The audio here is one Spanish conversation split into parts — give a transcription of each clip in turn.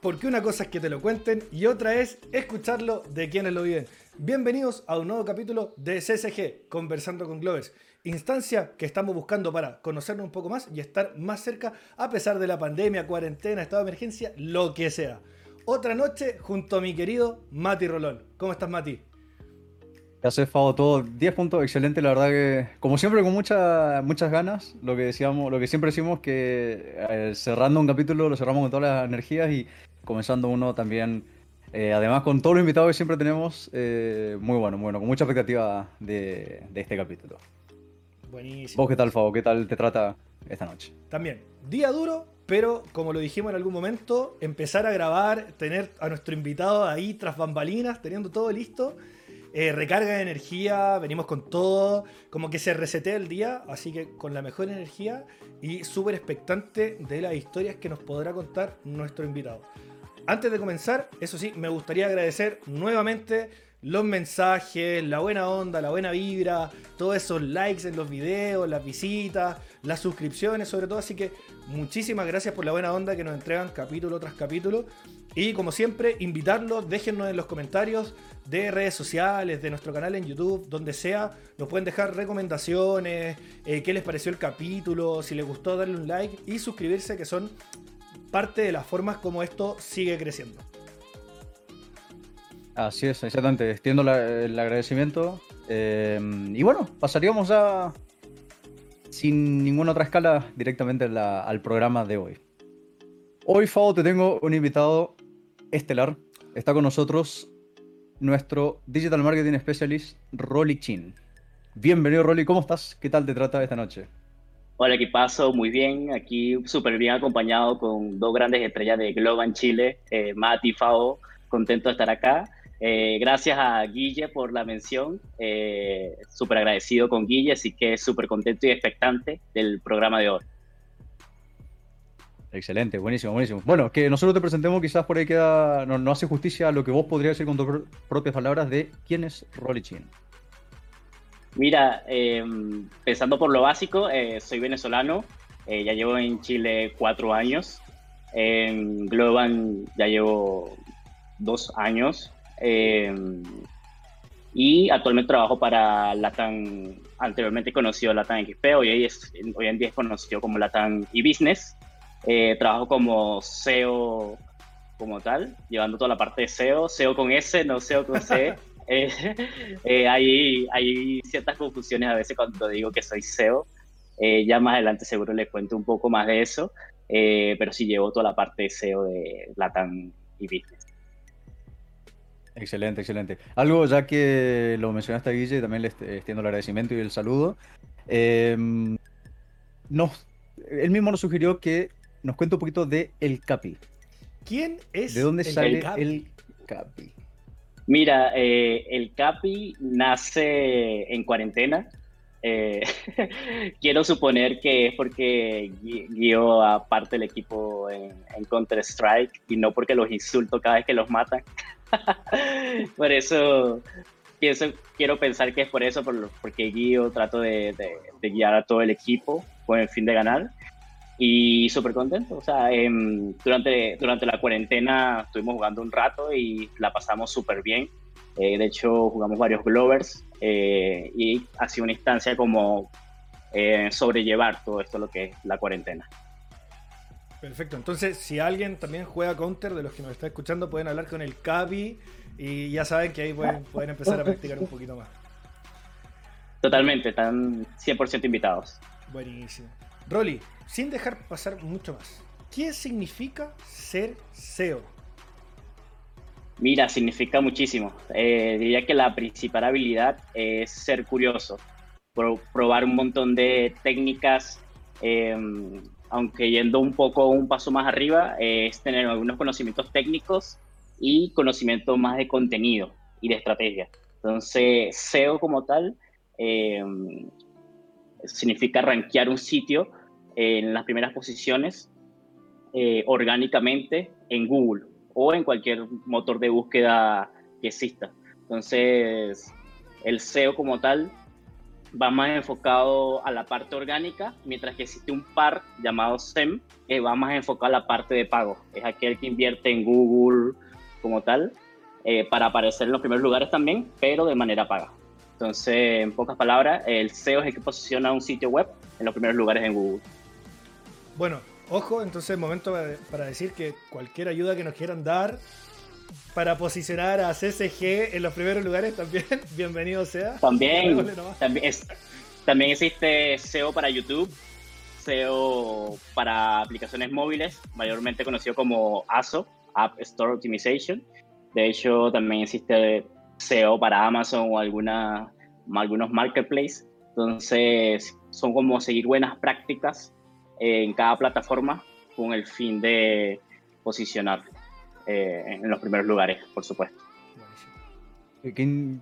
porque una cosa es que te lo cuenten y otra es escucharlo de quienes lo viven. Bienvenidos a un nuevo capítulo de CSG, Conversando con Glovers, instancia que estamos buscando para conocernos un poco más y estar más cerca a pesar de la pandemia, cuarentena, estado de emergencia, lo que sea. Otra noche junto a mi querido Mati Rolón. ¿Cómo estás, Mati? Ya se Fado, todo 10 puntos, excelente, la verdad que, como siempre, con muchas muchas ganas, lo que decíamos, lo que siempre decimos, que eh, cerrando un capítulo lo cerramos con todas las energías y comenzando uno también, eh, además con todos los invitados que siempre tenemos, eh, muy bueno, muy bueno, con mucha expectativa de, de, este capítulo. Buenísimo. ¿Vos qué tal, Fabo? ¿Qué tal te trata esta noche? También, día duro, pero como lo dijimos en algún momento, empezar a grabar, tener a nuestro invitado ahí tras bambalinas, teniendo todo listo eh, recarga de energía, venimos con todo, como que se resetea el día, así que con la mejor energía y súper expectante de las historias que nos podrá contar nuestro invitado. Antes de comenzar, eso sí, me gustaría agradecer nuevamente los mensajes, la buena onda, la buena vibra, todos esos likes en los videos, las visitas, las suscripciones sobre todo. Así que muchísimas gracias por la buena onda que nos entregan capítulo tras capítulo. Y como siempre, invitarlos, déjennos en los comentarios de redes sociales, de nuestro canal en YouTube, donde sea, nos pueden dejar recomendaciones, eh, qué les pareció el capítulo, si les gustó darle un like y suscribirse, que son parte de las formas como esto sigue creciendo. Así es, exactamente. Extiendo el agradecimiento. Eh, y bueno, pasaríamos ya sin ninguna otra escala directamente al programa de hoy. Hoy, Fao, te tengo un invitado estelar. Está con nosotros nuestro Digital Marketing Specialist, Rolly Chin. Bienvenido, Rolly. ¿Cómo estás? ¿Qué tal te trata esta noche? Hola, ¿qué paso? Muy bien. Aquí súper bien acompañado con dos grandes estrellas de Globan Chile, eh, Matt y Fao. Contento de estar acá. Eh, gracias a Guille por la mención. Eh, súper agradecido con Guille, así que súper contento y expectante del programa de hoy. Excelente, buenísimo, buenísimo. Bueno, que nosotros te presentemos, quizás por ahí queda, no, hace justicia a lo que vos podrías decir con tus propias palabras de quién es Rolly Chin. Mira, eh, pensando por lo básico, eh, soy venezolano, eh, ya llevo en Chile cuatro años, en Globan ya llevo dos años y actualmente trabajo para Latam, anteriormente conocido Latam XP, hoy, es, hoy en día es conocido como Latam e-Business. Eh, trabajo como SEO como tal, llevando toda la parte de SEO, SEO con S, no SEO con C. Eh, eh, hay, hay, ciertas confusiones a veces cuando digo que soy SEO. ya más adelante seguro les cuento un poco más de eso, pero sí llevo toda la parte de SEO de Latam y Business. Excelente, excelente. Algo ya que lo mencionaste a Guille, también le extiendo el agradecimiento y el saludo. nos, él mismo nos sugirió que nos cuenta un poquito de El Capi. ¿Quién es ¿De dónde sale el Capi? Mira, eh, el Capi nace en cuarentena. Eh, quiero suponer que es porque guió a parte del equipo en, Counter-Strike y no porque los insulto cada vez que los matan. por eso pienso, quiero pensar que es por eso, porque guío, trato de guiar a todo el equipo con el fin de ganar y súper contento. O sea, em, durante, durante la cuarentena estuvimos jugando un rato y la pasamos súper bien. Eh, de hecho, jugamos varios Glovers eh, y ha sido una instancia como eh, sobrellevar todo esto, lo que es la cuarentena. Perfecto, entonces si alguien también juega Counter, de los que nos está escuchando, pueden hablar con el Capi y ya saben que ahí pueden, pueden empezar a practicar un poquito más. Totalmente, están 100% invitados. Buenísimo. Rolly, sin dejar pasar mucho más, ¿qué significa ser SEO? Mira, significa muchísimo. Eh, diría que la principal habilidad es ser curioso, probar un montón de técnicas, em, aunque yendo un poco un paso más arriba, es tener algunos conocimientos técnicos y conocimiento más de contenido y de estrategia. Entonces, SEO como tal em, significa rankear un sitio en las primeras posiciones eh, orgánicamente en Google o en cualquier motor de búsqueda que exista. Entonces, el SEO como tal va más enfocado a la parte orgánica, mientras que existe un par llamado SEM, que va más enfocado a la parte de pago. Es aquel que invierte en Google como tal, eh, para aparecer en los primeros lugares también, pero de manera paga. Entonces, en pocas palabras, el SEO es el que posiciona un sitio web en los primeros lugares en Google. Bueno, ojo, entonces es momento para decir que cualquier ayuda que nos quieran dar para posicionar a CCG en los primeros lugares también, bienvenido sea. También, también, también existe SEO para YouTube, SEO para aplicaciones móviles, mayormente conocido como ASO, App Store Optimization. De hecho, también existe SEO para Amazon o alguna, algunos marketplaces. Entonces, son como seguir buenas prácticas en cada plataforma con el fin de posicionar eh, en los primeros lugares, por supuesto. Qué,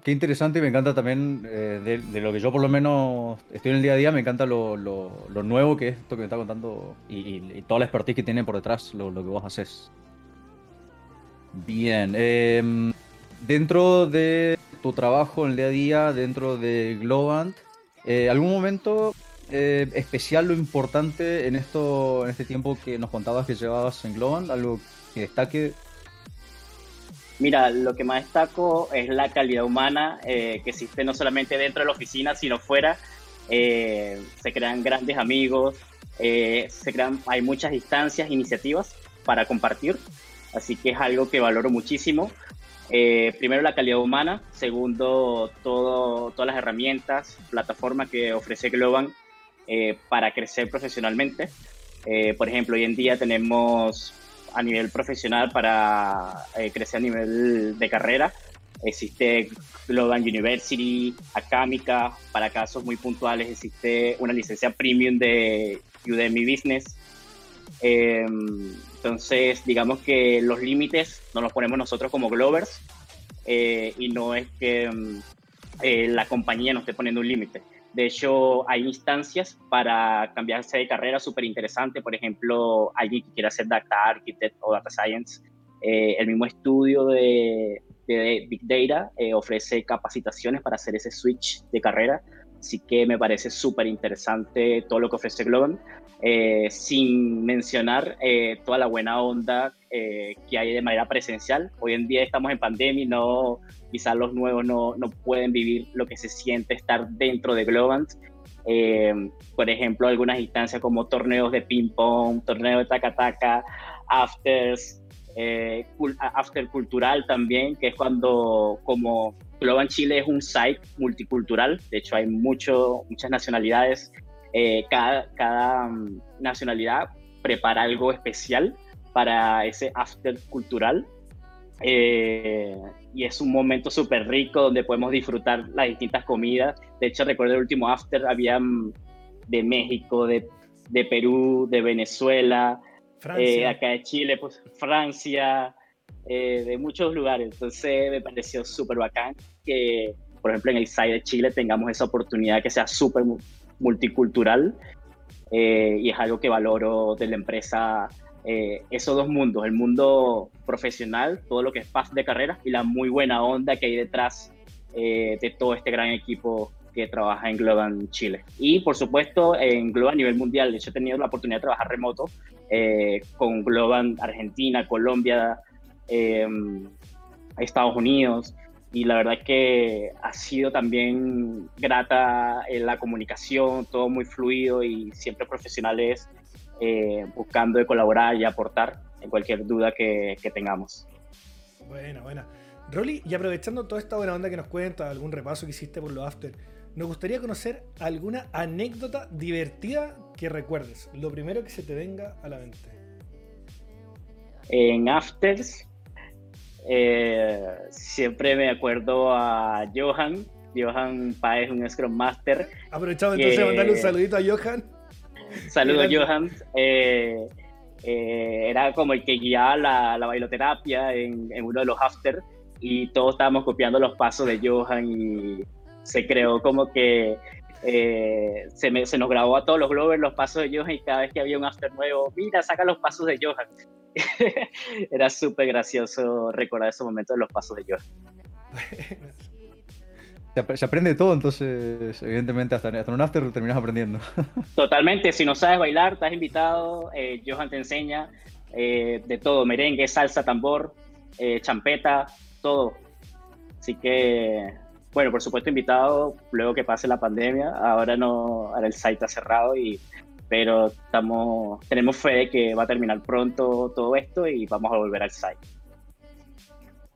qué interesante y me encanta también eh, de, lo que yo por lo menos estoy en el día a día, me encanta lo, lo, nuevo que es esto que me está contando y, toda la expertise que tiene por detrás lo, lo que vos haces. Bien, em, dentro de tu trabajo en el día a día, dentro de Globant, eh, ¿algún momento eh, especial lo importante en esto, en este tiempo que nos contabas que llevabas en Globant? ¿Algo que destaque? Mira, lo que más destaco es la calidad humana eh, que existe no solamente dentro de la oficina, sino fuera. Eh, se crean grandes amigos, se crean, hay muchas instancias, iniciativas para compartir, así que es algo que valoro muchísimo. primero la calidad humana, segundo todo, todas las herramientas, plataformas que ofrece Globan eh, para crecer profesionalmente. Eh, por ejemplo, hoy en día tenemos a nivel profesional para eh, crecer a nivel de carrera. Existe Global University, Acámica, para casos muy puntuales existe una licencia premium de Udemy Business. entonces, digamos que los límites no los ponemos nosotros como Glovers y no es que la compañía nos esté poniendo un límite. De hecho, hay instancias para cambiarse de carrera súper interesante. Por ejemplo, alguien que quiera ser Data Architect o Data Science. Eh, el mismo estudio de, Big Data eh, ofrece capacitaciones para hacer ese switch de carrera. Así que me parece súper interesante todo lo que ofrece Globan, eh, sin mencionar toda la buena onda que hay de manera presencial. Hoy en día estamos en pandemia y no, quizás los nuevos no, no, pueden vivir lo que se siente estar dentro de Globant. Eh, por ejemplo, algunas instancias como torneos de ping-pong, torneos de taca-taca, afters, eh, after cultural también, que es cuando como Globant Chile es un site multicultural, de hecho hay mucho, muchas nacionalidades, eh, cada, cada mm, nacionalidad prepara algo especial para ese after cultural. Eh, y es un momento súper rico donde podemos disfrutar las distintas comidas. De hecho, recuerdo el último after, había mm, de México, de, de Perú, de Venezuela, eh, acá de Chile, pues Francia, eh, de muchos lugares. Entonces me pareció súper bacán que, por ejemplo, en el site de Chile tengamos esa oportunidad que sea súper multicultural y es algo que valoro de la empresa eh, esos dos mundos, el mundo profesional, todo lo que es paz de carrera y la muy buena onda que hay detrás eh, de todo este gran equipo que trabaja en Globan Chile. Y por supuesto en Globan a nivel mundial, yo he tenido la oportunidad de trabajar remoto eh, con Globan Argentina, Colombia, Estados Unidos, y la verdad que ha sido también grata en la comunicación, todo muy fluido y siempre profesionales eh, buscando de colaborar y aportar en cualquier duda que, tengamos. Buena, buena. Rolly, y aprovechando toda esta buena onda que nos cuenta, algún repaso que hiciste por los after, nos gustaría conocer alguna anécdota divertida que recuerdes. Lo primero que se te venga a la mente. En afters, eh, siempre me acuerdo a Johan, Johan Paez, un Scrum Master. Aprovechado entonces de mandarle un saludito a Johan. Saludos, Johan. Eh, eh, era como el que guiaba la, la bailoterapia en, uno de los after y todos estábamos copiando los pasos de Johan y se creó como que eh, se, se, nos grabó a todos los Glovers los pasos de Johan y cada vez que había un after nuevo, mira, saca los pasos de Johan. Era súper gracioso recordar esos momentos de los pasos de Johan. se, aprende todo, entonces, evidentemente, hasta, hasta en un after terminas aprendiendo. Totalmente, si no sabes bailar, estás invitado, eh, Johan te enseña eh, de todo, merengue, salsa, tambor, eh, champeta, todo. Así que, bueno, por supuesto invitado luego que pase la pandemia, ahora no, ahora el site está cerrado y pero estamos, tenemos fe de que va a terminar pronto todo esto y vamos a volver al site.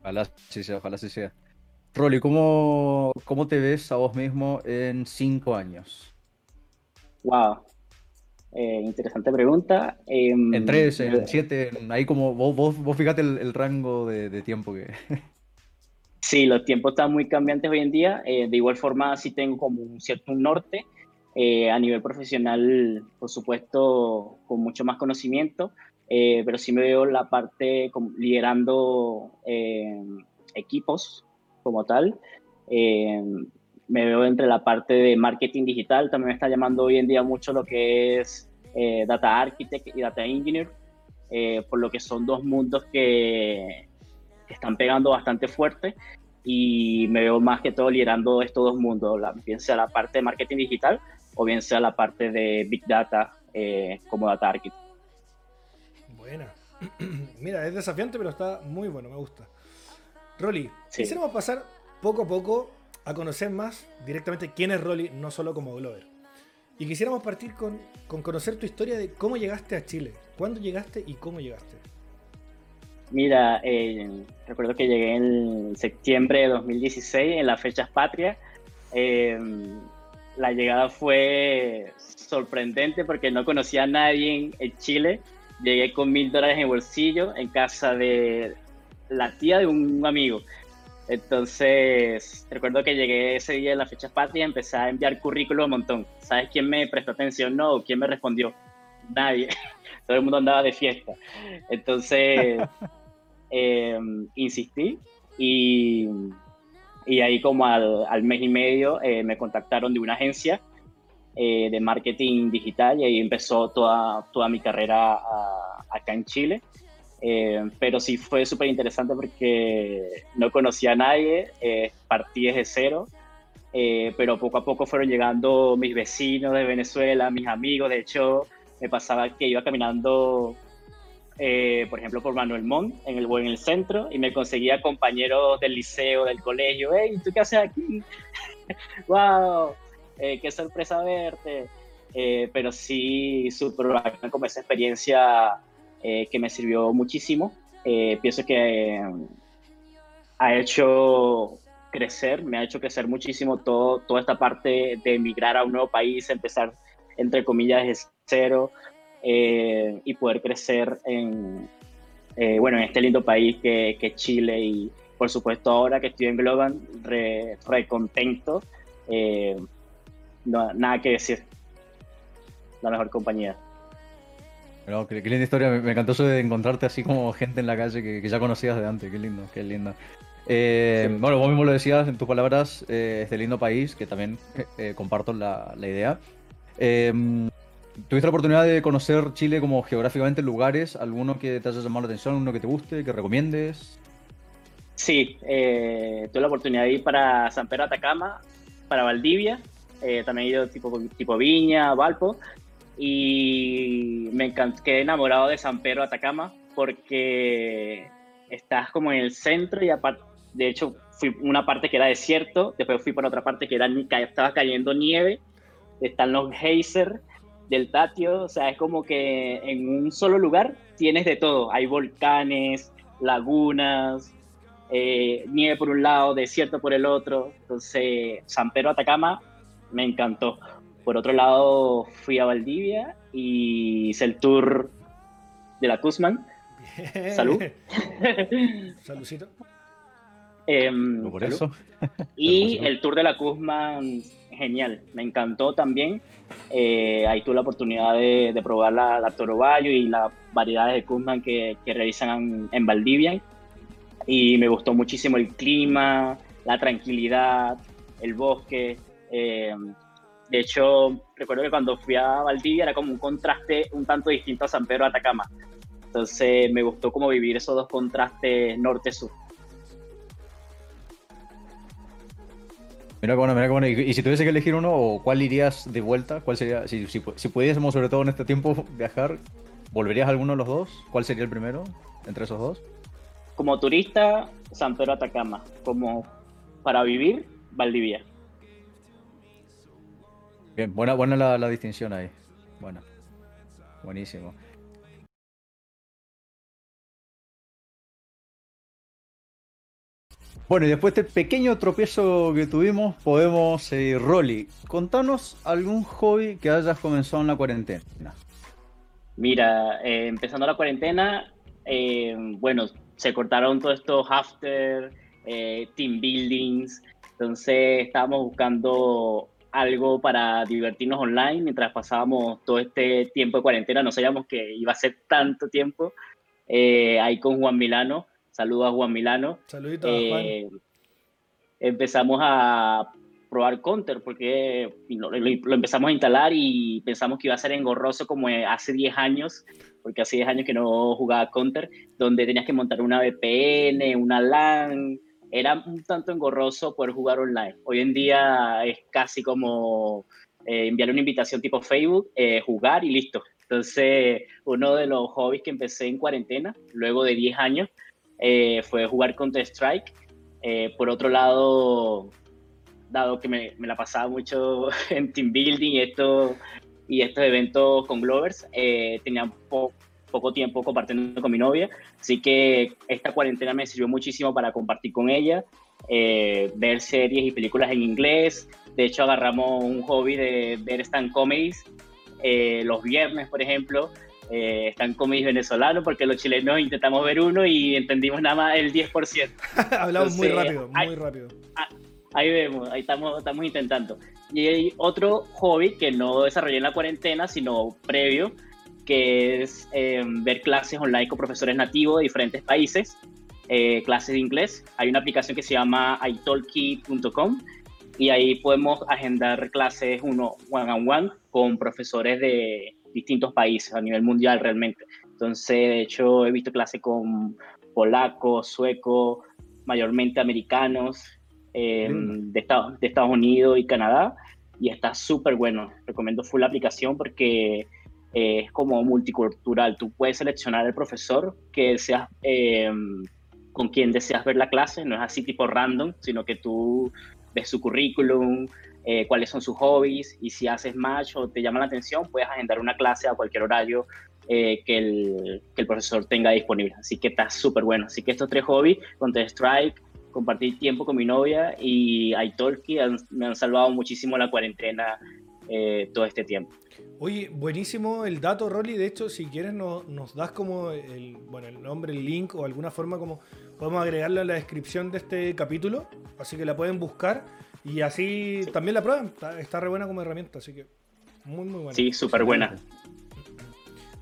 Ojalá sí sea, ojalá sí sea. Rolly, ¿cómo, ¿cómo te ves a vos mismo en cinco años? Wow, eh, interesante pregunta. Em, en tres, en siete, ahí como vos, vos, vos fíjate el, rango de, tiempo que... Sí, los tiempos están muy cambiantes hoy en día. Eh, de igual forma, sí tengo como un cierto norte. Eh, a nivel profesional, por supuesto, con mucho más conocimiento, pero sí me veo la parte liderando equipos como tal. Eh, me veo entre la parte de marketing digital, también me está llamando hoy en día mucho lo que es eh, Data Architect y Data Engineer, eh, por lo que son dos mundos que, están pegando bastante fuerte y me veo más que todo liderando estos dos mundos, bien sea la parte de marketing digital o bien sea la parte de Big Data como Data Architect. Buena. Mira, es desafiante, pero está muy bueno, me gusta. Rolly, quisiéramos pasar poco a poco a conocer más directamente quién es Rolly, no solo como Glover. Y quisiéramos partir con, conocer tu historia de cómo llegaste a Chile, cuándo llegaste y cómo llegaste. Mira, eh, recuerdo que llegué en septiembre de 2016, en las fechas patrias. Eh, la llegada fue sorprendente porque no conocía a nadie en Chile. Llegué con mil dólares en bolsillo en casa de la tía de un amigo. Entonces, recuerdo que llegué ese día en la fecha patria y empecé a enviar currículos un montón. ¿Sabes quién me prestó atención? No, ¿quién me respondió? Nadie. Todo el mundo andaba de fiesta. Entonces, em, insistí y, y, ahí como al, mes y medio eh, me contactaron de una agencia eh, de marketing digital y ahí empezó toda, toda mi carrera acá en Chile. Eh, pero sí fue súper interesante porque no conocía a nadie, eh, partí desde cero, eh, pero poco a poco fueron llegando mis vecinos de Venezuela, mis amigos, de hecho me pasaba que iba caminando, por ejemplo, por Manuel Montt en el, en el centro y me conseguía compañeros del liceo, del colegio, hey, ¿tú qué haces aquí? ¡Wow! ¡Qué sorpresa verte! pero sí, súper como esa experiencia eh, que me sirvió muchísimo. Eh, pienso que eh, ha hecho crecer, me ha hecho crecer muchísimo todo, toda esta parte de emigrar a un nuevo país, empezar entre comillas de cero y poder crecer en, bueno, en este lindo país que, que, es Chile y por supuesto ahora que estoy en Globan, re, contento, nada que decir, la mejor compañía qué, linda historia. Me, encantó eso de encontrarte así como gente en la calle que, ya conocías de antes. Qué lindo, qué lindo. Eh, bueno, vos mismo lo decías en tus palabras, eh, este lindo país, que también eh, comparto la, idea. ¿Tuviste la oportunidad de conocer Chile como geográficamente lugares? ¿Alguno que te haya llamado la atención, uno que te guste, que recomiendes? Sí, tuve la oportunidad de ir para San Pedro Atacama, para Valdivia, también he ido tipo, tipo Viña, Valpo, y me quedé enamorado de San Pedro Atacama porque estás como en el centro y aparte, de hecho, fui una parte que era desierto, después fui para otra parte que era, estaba cayendo nieve, están los geysers del Tatio, o sea, es como que en un solo lugar tienes de todo, hay volcanes, lagunas, eh, nieve por un lado, desierto por el otro, entonces San Pedro Atacama me encantó. Por otro lado, fui a Valdivia y hice el tour de la Kuzman. Salud. Saludcito. Em, por eso. y el tour de la Kuzman, genial, me encantó también. Eh, ahí tuve la oportunidad de, probar la, la, Toro Bayo y las variedades de Kuzman que, que realizan en, Valdivia. Y me gustó muchísimo el clima, la tranquilidad, el bosque. Eh, de hecho, recuerdo que cuando fui a Valdivia era como un contraste un tanto distinto a San Pedro de Atacama. Entonces me gustó como vivir esos dos contrastes norte-sur. Mira bueno, mira bueno. Y, si tuviese que elegir uno, o ¿cuál irías de vuelta? ¿Cuál sería? Si, si, si, pudiésemos, sobre todo en este tiempo, viajar, ¿volverías a alguno de los dos? ¿Cuál sería el primero entre esos dos? Como turista, San Pedro Atacama. Como para vivir, Valdivia. Bien, buena, buena la, la distinción ahí. Bueno, buenísimo. Bueno, y después de este pequeño tropiezo que tuvimos, podemos seguir. Rolly, contanos algún hobby que hayas comenzado en la cuarentena. Mira, eh, empezando la cuarentena, eh, bueno, se cortaron todos estos after, eh, team buildings, entonces estábamos buscando algo para divertirnos online mientras pasábamos todo este tiempo de cuarentena, no sabíamos que iba a ser tanto tiempo, ahí con Juan Milano, Saludos a Juan Milano. Saluditos a Juan. Eh, empezamos a probar Counter porque lo, empezamos a instalar y pensamos que iba a ser engorroso como hace 10 años, porque hace 10 años que no jugaba Counter, donde tenías que montar una VPN, una LAN, era un tanto engorroso poder jugar online. Hoy en día es casi como eh, enviar una invitación tipo Facebook, eh, jugar y listo. Entonces, uno de los hobbies que empecé en cuarentena, luego de 10 años, eh, fue jugar Counter Strike. Eh, por otro lado, dado que me, la pasaba mucho en team building y, esto, y estos eventos con Glovers, eh, tenía poco tiempo compartiendo con mi novia, así que esta cuarentena me sirvió muchísimo para compartir con ella, ver series y películas en inglés. De hecho, agarramos un hobby de ver stand comedies los viernes, por ejemplo, eh, están comedios venezolanos, porque los chilenos intentamos ver uno y entendimos nada más el 10%. Hablamos muy rápido, muy rápido. Ah, ahí vemos, ahí estamos, estamos intentando. Y hay otro hobby que no desarrollé en la cuarentena, sino previo, que es eh, ver clases online con profesores nativos de diferentes países, eh, clases de inglés. Hay una aplicación que se llama italki.com y ahí podemos agendar clases uno one on one con profesores de distintos países a nivel mundial realmente. Entonces, de hecho, he visto clases con polacos, suecos, mayormente americanos, em, de, Estados, de Estados Unidos y Canadá, y está súper bueno. Recomiendo full la aplicación porque eh, es como multicultural. Tú puedes seleccionar el profesor que deseas, em, con quien deseas ver la clase, no es así tipo random, sino que tú ves su currículum, eh, cuáles son sus hobbies y si haces match o te llama la atención, puedes agendar una clase a cualquier horario eh, que, el, que, el, profesor tenga disponible. Así que está súper bueno. Así que estos tres hobbies, Counter-Strike, compartir tiempo con mi novia y iTalki me han salvado muchísimo la cuarentena eh, todo este tiempo. Oye, buenísimo el dato, Rolly. De hecho, si quieres nos das como el, bueno, el nombre, el link o alguna forma como podemos agregarlo en la descripción de este capítulo. Así que la pueden buscar. Y así también la prueban. Está, re buena como herramienta, así que muy, muy buena. Sí, súper buena.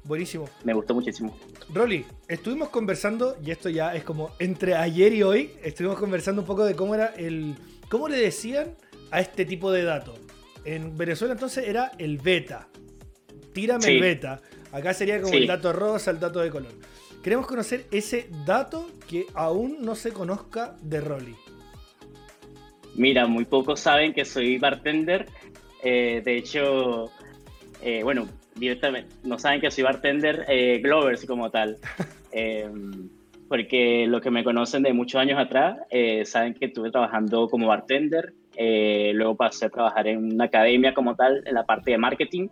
Buenísimo. Me gustó muchísimo. Rolly, estuvimos conversando, y esto ya es como entre ayer y hoy, estuvimos conversando un poco de cómo era el. cómo le decían a este tipo de datos. En Venezuela entonces era el beta. Tírame el beta. Acá sería como el dato rosa, el dato de color. Queremos conocer ese dato que aún no se conozca de Rolly. Mira, muy pocos saben que soy bartender. Eh, de hecho, eh, bueno, directamente, no saben que soy bartender eh, Glovers como tal. Em, porque los que me conocen de muchos años atrás saben que estuve trabajando como bartender. Luego pasé a trabajar en una academia como tal, en la parte de marketing.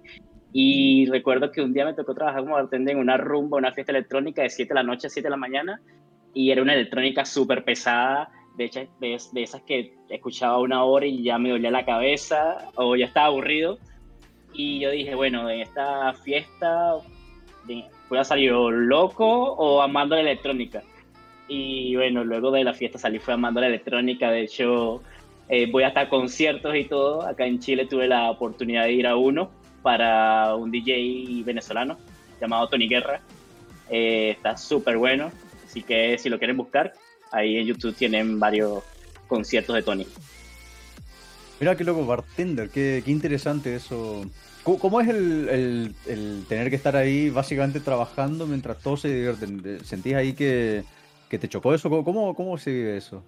Y recuerdo que un día me tocó trabajar como bartender en una rumba, una fiesta electrónica de 7 de la noche a 7 de la mañana. Y era una electrónica súper pesada de, de, esas que escuchaba una hora y ya me dolía la cabeza o ya estaba aburrido. Y yo dije, bueno, en esta fiesta voy a salir loco o amando la electrónica. Y bueno, luego de la fiesta salí fue amando la electrónica. De hecho, eh, voy hasta conciertos y todo. Acá en Chile tuve la oportunidad de ir a uno para un DJ venezolano llamado Tony Guerra. Eh, está súper bueno. Así que si lo quieren buscar, Ahí en YouTube tienen varios conciertos de Tony. Mira qué loco, bartender, qué, qué interesante eso. ¿Cómo, es el, tener que estar ahí básicamente trabajando mientras todos se divierten? ¿Sentís ahí que, te chocó eso? ¿Cómo, cómo se vive eso?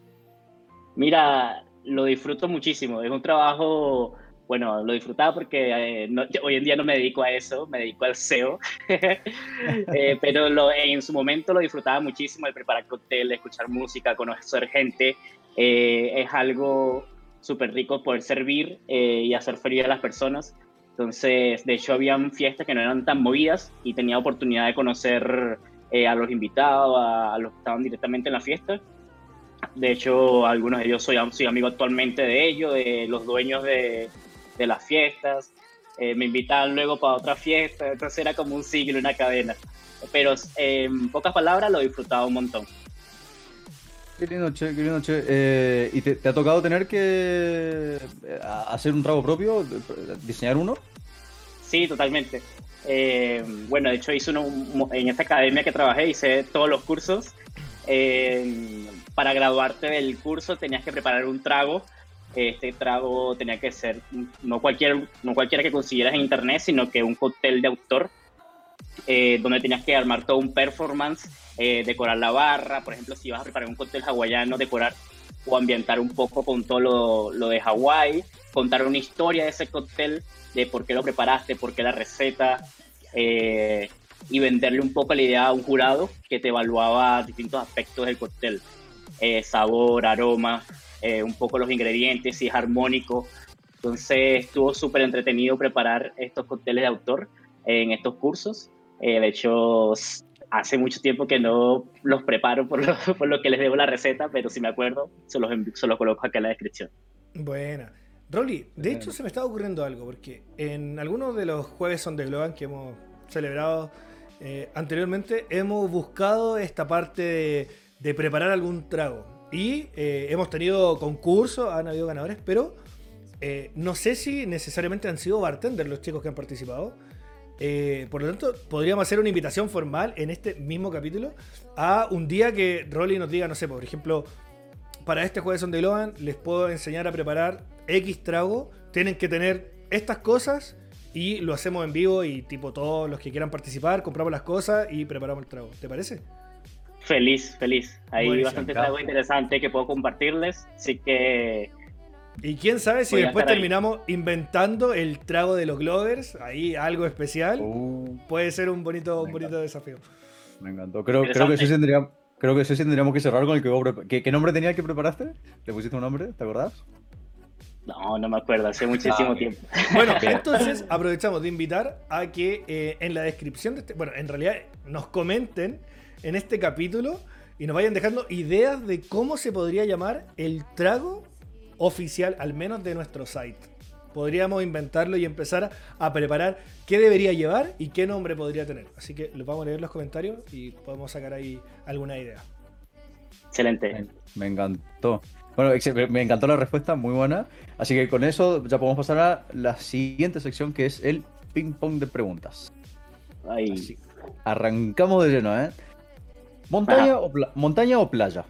Mira, lo disfruto muchísimo. Es un trabajo, bueno, lo disfrutaba porque eh, hoy en día no me dedico a eso, me dedico al SEO, eh, pero en su momento lo disfrutaba muchísimo, el preparar cóctel, escuchar música, conocer gente. Eh, es algo súper rico poder servir y hacer feliz a las personas. Entonces, de hecho, habían fiestas que no eran tan movidas y tenía oportunidad de conocer a los invitados, a, a los que estaban directamente en la fiesta de hecho, algunos de ellos soy, soy amigo actualmente de ellos, de los dueños de, de las fiestas. Eh, me invitaban luego para otra fiesta, entonces era como un siglo, una cadena. Pero en pocas palabras lo disfrutaba un montón. Qué lindo, che, qué lindo, che. Eh, ¿Y te, ha tocado tener que eh, hacer un trago propio, diseñar uno? Sí, totalmente. bueno, de hecho hice uno, en esta academia que trabajé, hice todos los cursos para graduarte del curso tenías que preparar un trago. Este trago tenía que ser no, cualquier, no cualquiera que consiguieras en internet, sino que un cóctel de autor, eh, donde tenías que armar todo un performance, eh, decorar la barra, por ejemplo, si vas a preparar un cóctel hawaiano, decorar o ambientar un poco con todo lo, de Hawái, contar una historia de ese cóctel, de por qué lo preparaste, por qué la receta, eh, y venderle un poco la idea a un jurado que te evaluaba distintos aspectos del cóctel. Eh, sabor, aroma, eh, un poco los ingredientes, si es armónico. Entonces estuvo súper entretenido preparar estos cócteles de autor en estos cursos. Eh, de hecho, hace mucho tiempo que no los preparo por lo, por lo, que les debo la receta, pero si me acuerdo, se los, se los coloco acá en la descripción. Buena. Rolly, de hecho se me estaba ocurriendo algo, porque en algunos de los jueves on the Globan que hemos celebrado anteriormente, hemos buscado esta parte de de preparar algún trago. Y eh, hemos tenido concursos, han habido ganadores, pero eh, no sé si necesariamente han sido bartenders los chicos que han participado. Eh, por lo tanto, podríamos hacer una invitación formal en este mismo capítulo a un día que Rolly nos diga, no sé, por ejemplo, para este jueves on the les puedo enseñar a preparar X trago. Tienen que tener estas cosas y lo hacemos en vivo y tipo todos los que quieran participar, compramos las cosas y preparamos el trago. ¿Te parece? Feliz, feliz. Hay bastante algo interesante que puedo compartirles, así que... Y quién sabe si después terminamos inventando el trago de los Glovers, ahí algo especial. Uh. puede ser un bonito, un bonito desafío. Me encantó. Creo, creo que sí tendríamos, creo que sí tendríamos que cerrar con el que vos ¿Qué, ¿Qué, nombre tenía el que preparaste? ¿Le pusiste un nombre? ¿Te acordás? No, no me acuerdo, hace muchísimo ah, tiempo. Bueno, entonces aprovechamos de invitar a que eh, en la descripción de este, bueno, en realidad nos comenten en este capítulo y nos vayan dejando ideas de cómo se podría llamar el trago oficial, al menos de nuestro site. Podríamos inventarlo y empezar a preparar qué debería llevar y qué nombre podría tener. Así que lo vamos a leer en los comentarios y podemos sacar ahí alguna idea. Excelente. Me encantó. Bueno, me encantó la respuesta, muy buena. Así que con eso ya podemos pasar a la siguiente sección que es el ping pong de preguntas. Ahí. arrancamos de lleno, ¿eh? ¿Montaña o, ¿Montaña o playa?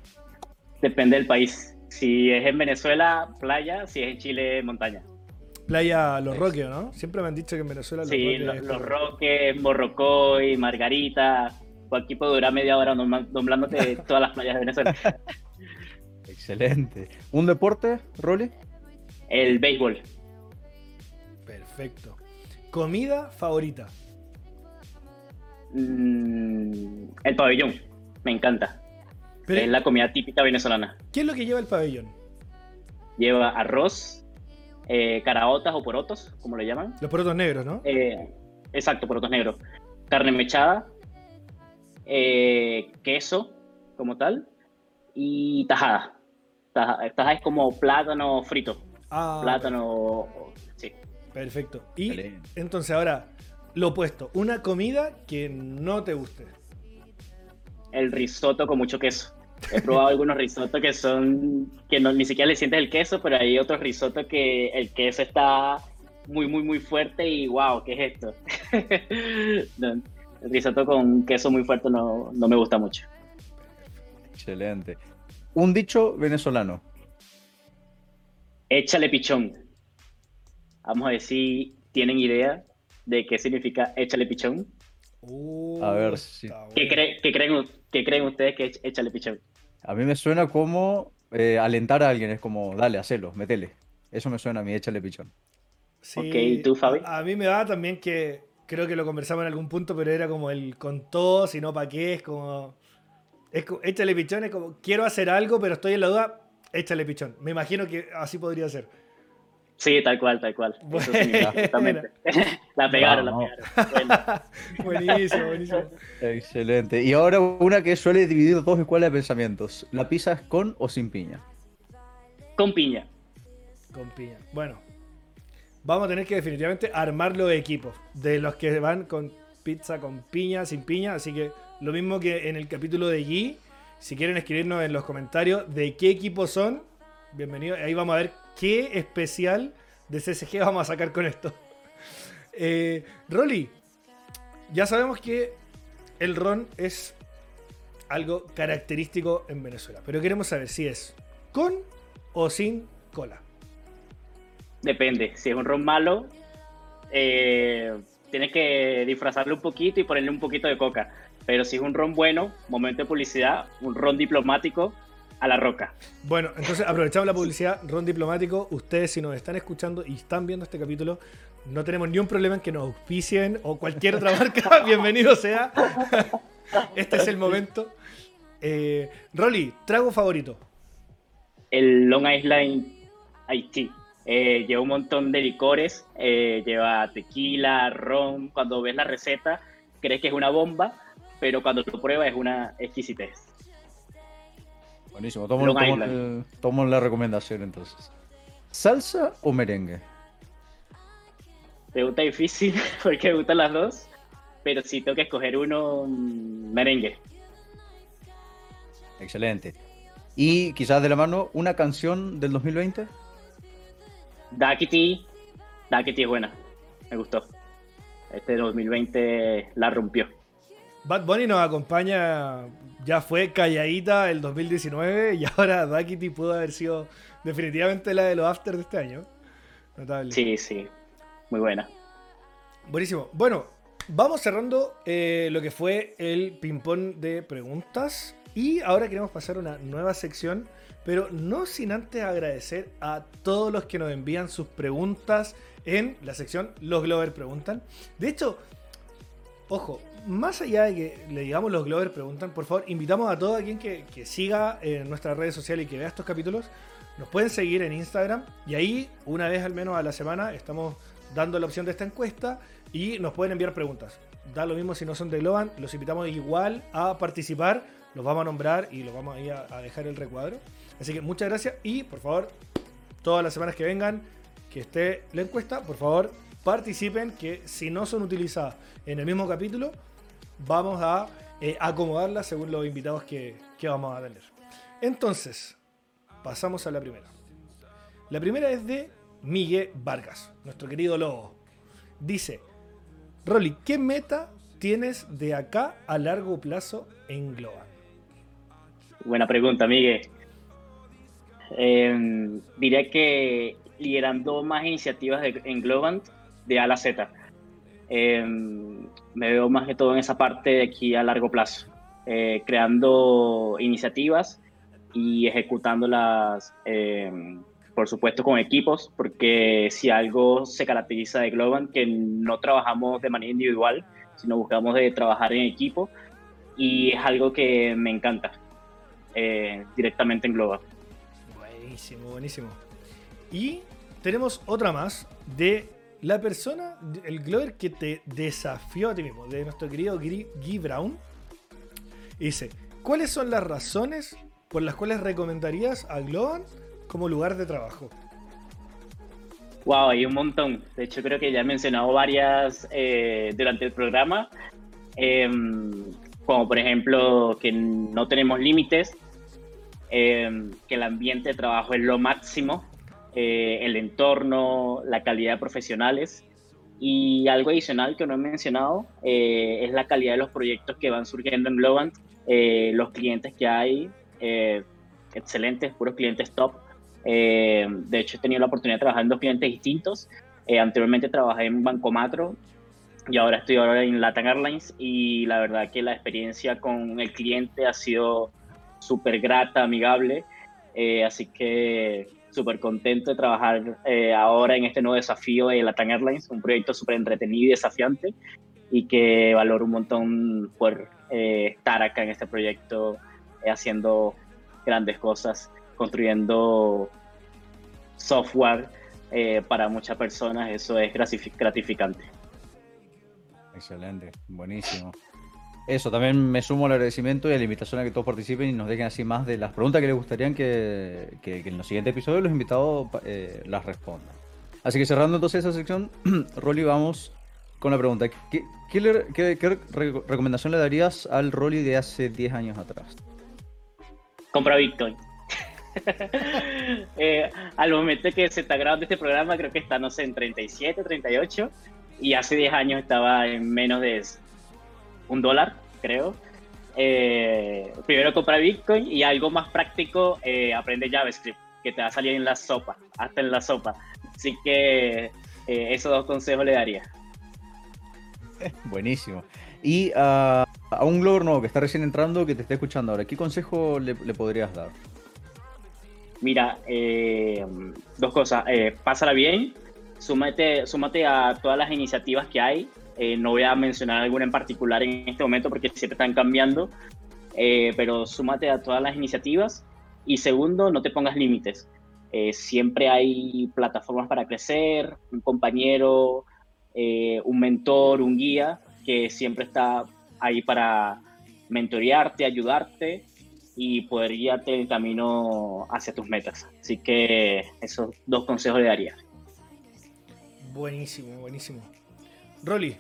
Depende del país. Si es en Venezuela, playa. Si es en Chile, montaña. Playa Los Roques, ¿no? Siempre me han dicho que en Venezuela Los sí, Roques. Los, Roques, Morrocoy, Margarita. Aquí puedo durar media hora nombrándote todas las playas de Venezuela. Excelente. ¿Un deporte, Rolly? El béisbol. Perfecto. ¿Comida favorita? Mm, el pabellón me encanta. es la comida típica venezolana. ¿Qué es lo que lleva el pabellón? Lleva arroz, eh, caraotas o porotos, como le llaman. Los porotos negros, ¿no? Eh, exacto, porotos negros. Carne mechada, eh, queso como tal y tajada. tajada. es como plátano frito. Ah, plátano, sí. Perfecto. Y entonces ahora, lo opuesto, una comida que no te guste el risotto con mucho queso. He probado algunos risottos que son, que no, ni siquiera le sientes el queso, pero hay otros risottos que el queso está muy, muy, muy fuerte y wow, ¿qué es esto? el risotto con queso muy fuerte no, no me gusta mucho. Excelente. Un dicho venezolano. Échale pichón. Vamos a ver si tienen idea de qué significa échale pichón. Uh, a ver si. ¿Qué, creen, ¿Qué, creen, ustedes que es échale pichón? A mí me suena como eh, alentar a alguien, es como, dale, hacelo, metele. Eso me suena a mí, échale pichón. Sí, Ok, ¿tú, Fabi? A, a mí me va también que creo que lo conversamos en algún punto, pero era como el con todo, si no, ¿para qué? Es como. Es como, échale pichón, es como, quiero hacer algo, pero estoy en la duda, échale pichón. Me imagino que así podría ser. Sí, tal cual, tal cual. Eso sí, Buena. justamente. la pegaron, Vamos. la pegaron. Bueno. buenísimo, buenísimo. Excelente. Y ahora una que suele dividir dos escuelas de pensamientos. ¿La pizza es con o sin piña? Con piña. Con piña. Bueno, vamos a tener que definitivamente armar los equipos de los que van con pizza con piña, sin piña. Así que lo mismo que en el capítulo de G. Si quieren escribirnos en los comentarios de qué equipos son, bienvenidos. Ahí vamos a ver qué especial de CSG vamos a sacar con esto. Eh, Rolly, ya sabemos que el ron es algo característico en Venezuela, pero queremos saber si es con o sin cola. Depende. Si es un ron malo, eh, tienes que disfrazarlo un poquito y ponerle un poquito de coca. Pero si es un ron bueno, momento de publicidad, un ron diplomático a la roca. Bueno, entonces aprovechamos la publicidad, Ron Diplomático. Ustedes, si nos están escuchando y están viendo este capítulo, no tenemos ni un problema en que nos auspicien o cualquier otra marca. Bienvenido sea. Este es el momento. Eh, Rolly, trago favorito. El Long Island Haití. Eh, lleva un montón de licores, eh, lleva tequila, ron. Cuando ves la receta, crees que es una bomba, pero cuando lo pruebas es una exquisitez. Buenísimo. Tomo, Long tomo Island. el- tomo la recomendación entonces. ¿Salsa o merengue? Pregunta difícil porque me gustan las dos, pero si tengo que escoger uno, mm, merengue. Excelente. Y quizás de la mano, una canción del 2020. Dakity, Dakity es buena, me gustó. Este 2020 la rompió. Bad Bunny nos acompaña, ya fue calladita el 2019 y ahora Dakity pudo haber sido definitivamente la de los after de este año. Notable. Sí, sí, muy buena. Buenísimo. Bueno, vamos cerrando eh, lo que fue el ping-pong de preguntas. Y ahora queremos pasar a una nueva sección, pero no sin antes agradecer a todos los que nos envían sus preguntas en la sección Los Glover Preguntan. De hecho, ojo, más allá de que le digamos los Glover Preguntan, por favor, invitamos a todo aquel que, que siga en nuestras redes sociales y que vea estos capítulos. Nos pueden seguir en Instagram y ahí, una vez al menos a la semana, estamos dando la opción de esta encuesta y nos pueden enviar preguntas. Da lo mismo si no son de Globan, los invitamos igual a participar, los vamos a nombrar y los vamos a, a, a dejar el recuadro. Así que muchas gracias y por favor, todas las semanas que vengan, que esté la encuesta, por favor participen, que si no son utilizadas en el mismo capítulo, vamos a eh, acomodarlas según los invitados que, que vamos a tener. Entonces, pasamos a la primera. La primera es de Miguel Vargas, nuestro querido lobo. Dice, Rolly, ¿qué meta tienes de acá a largo plazo en Global? Buena pregunta, Miguel. Eh, diría que liderando más iniciativas de, en Globant de A a la Z. Eh, me veo más que todo en esa parte de aquí a largo plazo, eh, creando iniciativas y ejecutándolas, eh, por supuesto, con equipos, porque si algo se caracteriza de Globant, que no trabajamos de manera individual, sino buscamos de trabajar en equipo, y es algo que me encanta eh, directamente en Global. Buenísimo, buenísimo. Y tenemos otra más de la persona, el Glover que te desafió a ti mismo, de nuestro querido Guy Brown. Dice, ¿cuáles son las razones por las cuales recomendarías a Globan como lugar de trabajo? Wow, hay un montón. De hecho, creo que ya he mencionado varias eh, durante el programa. Eh, como por ejemplo que no tenemos límites, eh, que el ambiente de trabajo es lo máximo, eh, el entorno, la calidad de profesionales. Y algo adicional que no he mencionado eh, es la calidad de los proyectos que van surgiendo en Globant, eh, los clientes que hay, eh, excelentes, puros clientes top. Eh, de hecho, he tenido la oportunidad de trabajar en dos clientes distintos. Eh, anteriormente trabajé en Banco Macro y ahora estoy ahora en Latam Airlines y la verdad que la experiencia con el cliente ha sido súper grata, amigable. así que súper contento de trabajar ahora en este nuevo desafío de Latam Airlines, un proyecto súper entretenido y desafiante y que valoro un montón por estar acá en este proyecto haciendo grandes cosas, construyendo software eh, para muchas personas, eso es gratificante. Excelente, buenísimo. Eso, también me sumo al agradecimiento y a la invitación a que todos participen y nos dejen así más de las preguntas que les gustaría que, en los siguientes episodios los invitados eh, las respondan. Así que cerrando entonces esa sección, Rolly, vamos con la pregunta. ¿Qué, qué recomendación le darías al Rolly de hace 10 años atrás? Compra Bitcoin. Eh, al momento que se está grabando este programa, creo que está, no sé, en 37, 38. Y hace 10 años estaba en menos de un dólar, creo. Eh, primero comprar Bitcoin y algo más práctico, eh, aprende JavaScript, que te va a salir en la sopa, hasta en la sopa. Así que esos dos consejos le daría. Buenísimo. Y a un Glover nuevo que está recién entrando, que te está escuchando ahora, ¿qué consejo le podrías dar? Mira, eh, dos cosas. Eh, pásala bien, súmate, súmate a todas las iniciativas que hay. Eh, no voy a mencionar alguna en particular en este momento porque siempre están cambiando, eh, pero súmate a todas las iniciativas. Y segundo, no te pongas límites. siempre hay plataformas para crecer, un compañero, un mentor, un guía que siempre está ahí para mentorearte, ayudarte y poder guiarte el camino hacia tus metas. Así que esos dos consejos le daría. Buenísimo, buenísimo. Rolly,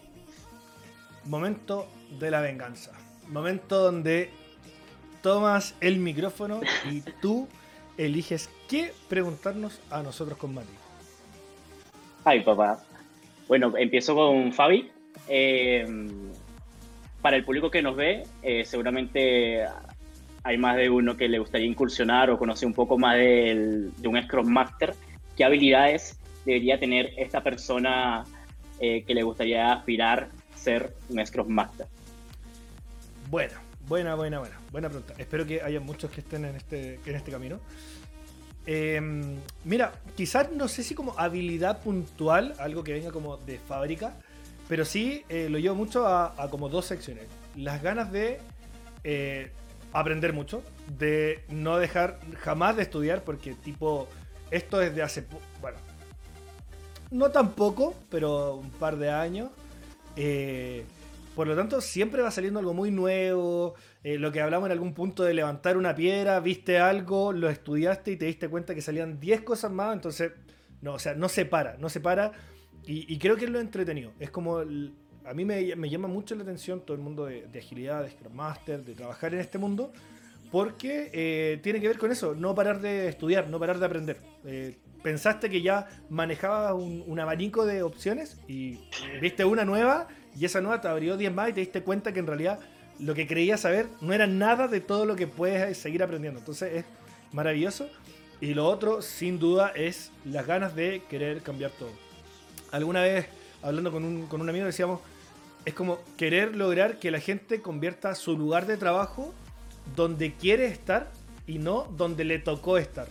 momento de la venganza. Momento donde tomas el micrófono y tú eliges qué preguntarnos a nosotros con Mati. Ay, papá. Bueno, empiezo con Fabi. Eh, para el público que nos ve, eh, seguramente hay más de uno que le gustaría incursionar o conocer un poco más de un Scrum Master, ¿qué habilidades debería tener esta persona eh, que le gustaría aspirar ser un Scrum Master? Buena, buena, buena, buena. Pregunta. Espero que haya muchos que estén en este, en este camino. Em, mira, quizás no sé si como habilidad puntual, algo que venga como de fábrica, pero sí eh, lo llevo mucho a, como dos secciones. Las ganas de eh, aprender mucho, de no dejar jamás de estudiar, porque tipo, esto es de hace, bueno, no tan poco, pero un par de años. Eh, por lo tanto, siempre va saliendo algo muy nuevo. Eh, lo que hablamos en algún punto de levantar una piedra, viste algo, lo estudiaste y te diste cuenta que salían 10 cosas más. Entonces, no, o sea, no se para, no se para. Y, creo que es lo entretenido. Es como a mí me, llama mucho la atención todo el mundo de, agilidad, de Scrum Master, de trabajar en este mundo, porque eh, tiene que ver con eso, no parar de estudiar, no parar de aprender. Eh, pensaste que ya manejabas un, abanico de opciones y viste una nueva y esa nueva te abrió 10 más y te diste cuenta que en realidad lo que creías saber no era nada de todo lo que puedes seguir aprendiendo. Entonces es maravilloso. Y lo otro, sin duda, es las ganas de querer cambiar todo. Alguna vez, hablando con un, con un amigo, decíamos, es como querer lograr que la gente convierta su lugar de trabajo donde quiere estar y no donde le tocó estar.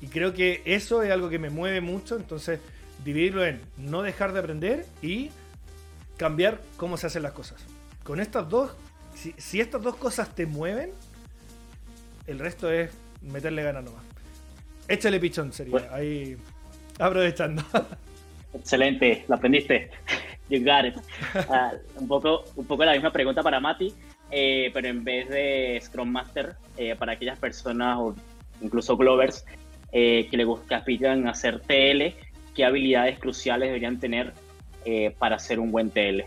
Y creo que eso es algo que me mueve mucho, entonces dividirlo en no dejar de aprender y cambiar cómo se hacen las cosas. Con estas dos, si, estas dos cosas te mueven, el resto es meterle ganas nomás. Échale pichón, sería. Ahí aprovechando. Excelente, lo aprendiste. You got it. Ah, un, poco, un poco la misma pregunta para Mati, eh, pero en vez de Scrum Master, eh, para aquellas personas o incluso Glovers eh, que le a hacer TL, ¿qué habilidades cruciales deberían tener para hacer un buen TL?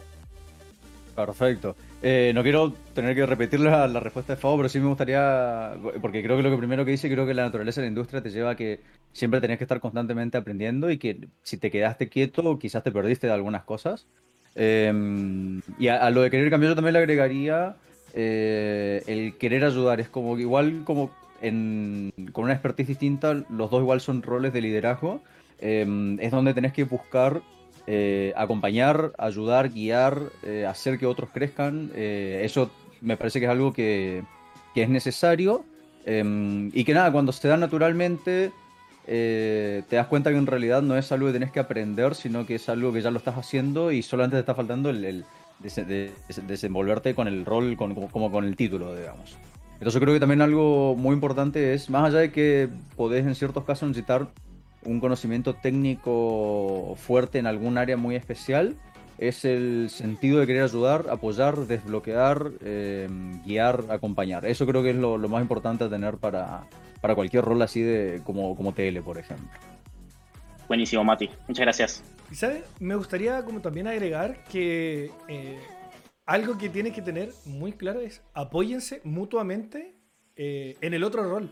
Perfecto. no quiero tener que repetir la, la, respuesta de Fabo, pero sí me gustaría, porque creo que lo que primero que dice, creo que la naturaleza de la industria te lleva a que siempre tenés que estar constantemente aprendiendo y que si te quedaste quieto, quizás te perdiste de algunas cosas. Em, y a, lo de querer cambiar, yo también le agregaría eh, el querer ayudar. Es como igual como con una expertise distinta, los dos igual son roles de liderazgo. Em, es donde tenés que buscar eh, acompañar, ayudar, guiar, eh, hacer que otros crezcan. eso me parece que es algo que, que es necesario Em, y que nada, cuando se da naturalmente, te das cuenta que en realidad no es algo que tenés que aprender, sino que es algo que ya lo estás haciendo y solamente te está faltando el, desenvolverte con el rol, como con el título, digamos. Entonces creo que también algo muy importante es, más allá de que podés en ciertos casos necesitar un conocimiento técnico fuerte en algún área muy especial, es el sentido de querer ayudar, apoyar, desbloquear, em, guiar, acompañar. Eso creo que es lo, más importante a tener para, para, cualquier rol así de como, como TL, por ejemplo. Buenísimo, Mati. Muchas gracias. Sabes, me gustaría como también agregar que eh, algo que tiene que tener muy claro es apóyense mutuamente eh, en el otro rol.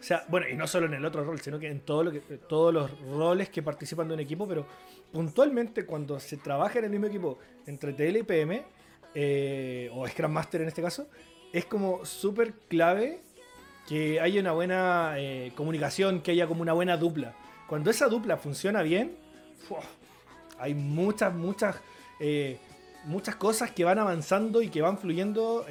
O sea, bueno, y no solo en el otro rol, sino que en todo lo todos los roles que participan de un equipo, pero puntualmente cuando se trabaja en el mismo equipo entre TL y PM, eh, o Scrum Master en este caso, es como súper clave que haya una buena comunicación, que haya como una buena dupla. Cuando esa dupla funciona bien, hay muchas, muchas, eh, muchas cosas que van avanzando y que van fluyendo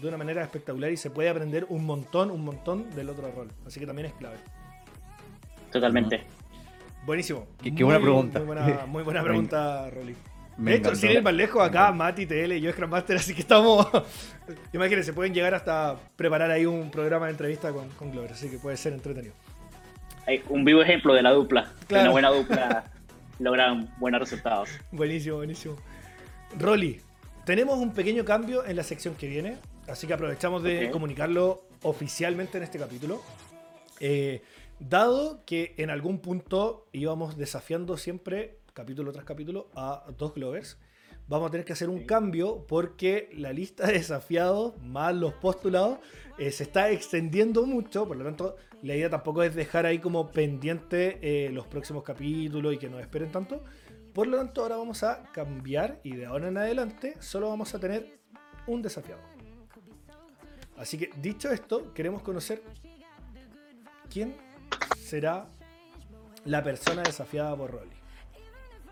de una manera espectacular y se puede aprender un montón, un montón del otro rol. Así que también es clave. Totalmente. Buenísimo. Qué, buena pregunta. Muy buena, pregunta, Rolly. Esto, sin ir más lejos, acá Mati, TL y yo Scrum Master, así que estamos. Imagínense, pueden llegar hasta preparar ahí un programa de entrevista con, con Glover, así que puede ser entretenido. Un vivo ejemplo de la dupla. Una buena dupla logran buenos resultados. Buenísimo, buenísimo. Rolly, tenemos un pequeño cambio en la sección que viene, así que aprovechamos de comunicarlo oficialmente en este capítulo. Eh, Dado que en algún punto íbamos desafiando siempre, capítulo tras capítulo, a dos Glovers, vamos a tener que hacer un cambio porque la lista de desafiados más los postulados eh, se está extendiendo mucho, por lo tanto la idea tampoco es dejar ahí como pendiente eh, los próximos capítulos y que no esperen tanto. Por lo tanto ahora vamos a cambiar y de ahora en adelante solo vamos a tener un desafiado. Así que dicho esto, queremos conocer quién será la persona desafiada por Rolly.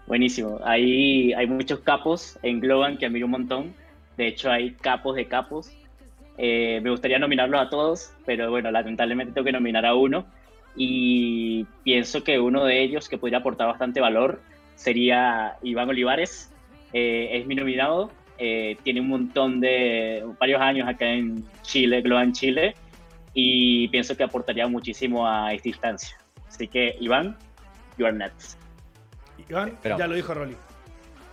Buenísimo. Ahí hay muchos capos en Globan que admiro un montón. De hecho, hay capos de capos. Eh, me gustaría nominarlos a todos, pero bueno, lamentablemente tengo que nominar a uno. Y pienso que uno de ellos que podría aportar bastante valor sería Iván Olivares. Eh, es mi nominado. Eh, tiene un montón de, varios años acá en Chile, Globan Chile y pienso que aportaría muchísimo a esta instancia. Así que, Iván, you are next. Iván, ya lo dijo Rolly.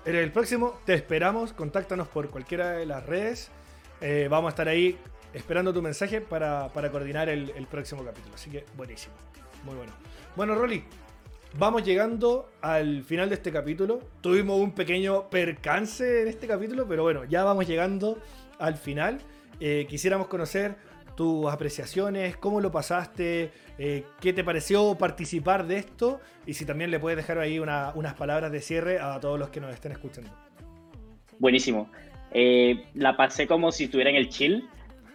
Eres el próximo, te esperamos, contáctanos por cualquiera de las redes. Eh, vamos a estar ahí esperando tu mensaje para, coordinar el, próximo capítulo. Así que buenísimo, muy bueno. Bueno, Rolly, vamos llegando al final de este capítulo. Tuvimos un pequeño percance en este capítulo, pero bueno, ya vamos llegando al final. Eh, quisiéramos conocer tus apreciaciones, cómo lo pasaste, eh, qué te pareció participar de esto y si también le puedes dejar ahí unas palabras de cierre a todos los que nos estén escuchando. Buenísimo. Eh, la pasé como si estuviera en el chill,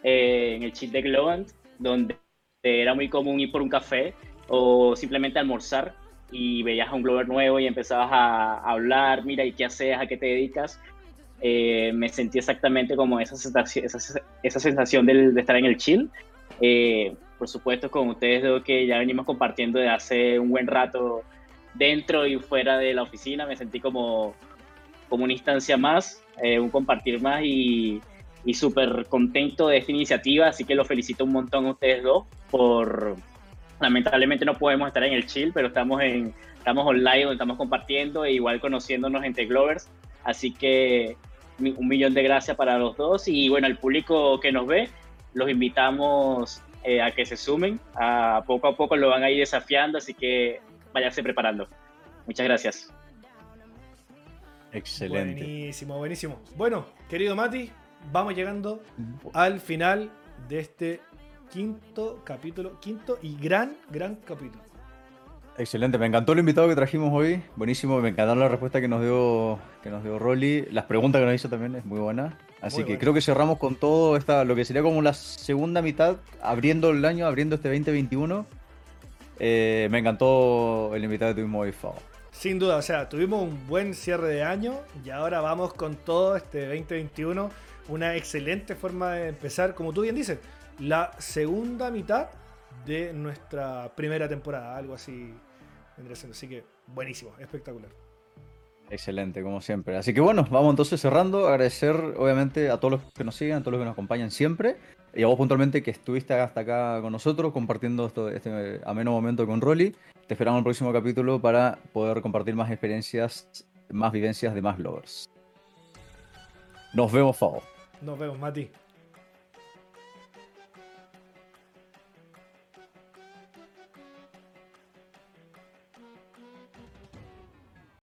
eh, en el chill de Globant, donde era muy común ir por un café o simplemente almorzar y veías a un Glover nuevo y empezabas a, hablar, mira, ¿y qué haces? ¿A qué te dedicas? Eh, me sentí exactamente como esa sensación, esa, sensación de, estar en el chill. Eh, por supuesto, con ustedes veo que ya venimos compartiendo de hace un buen rato dentro y fuera de la oficina. Me sentí como, como una instancia más, eh, un compartir más y, y súper contento de esta iniciativa. Así que los felicito un montón a ustedes dos por... Lamentablemente no podemos estar en el chill, pero estamos, en, estamos online donde estamos compartiendo e igual conociéndonos entre Glovers. Así que un millón de gracias para los dos y bueno, el público que nos ve, los invitamos eh, a que se sumen. A poco a poco lo van a ir desafiando, así que váyanse preparando. Muchas gracias. Excelente. Buenísimo, buenísimo. Bueno, querido Mati, vamos llegando al final de este quinto capítulo, quinto y gran, gran capítulo. Excelente, me encantó el invitado que trajimos hoy. Buenísimo, me encantaron la respuesta que nos dio, que nos dio Rolly. Las preguntas que nos hizo también es muy buena. Así que creo que cerramos con todo esta, lo que sería como la segunda mitad, abriendo el año, abriendo este 2021. Eh, me encantó el invitado que tuvimos hoy, Fao. Sin duda, o sea, tuvimos un buen cierre de año y ahora vamos con todo este 2021. Una excelente forma de empezar, como tú bien dices, la segunda mitad de nuestra primera temporada, algo así vendría siendo. Así que buenísimo, espectacular. Excelente, como siempre. Así que bueno, vamos entonces cerrando. Agradecer obviamente a todos los que nos siguen, a todos los que nos acompañan siempre. Y a vos puntualmente que estuviste hasta acá con nosotros compartiendo esto, este ameno momento con Rolly. Te esperamos en el próximo capítulo para poder compartir más experiencias, más vivencias de más lovers. Nos vemos, Fabo. Nos vemos, Mati.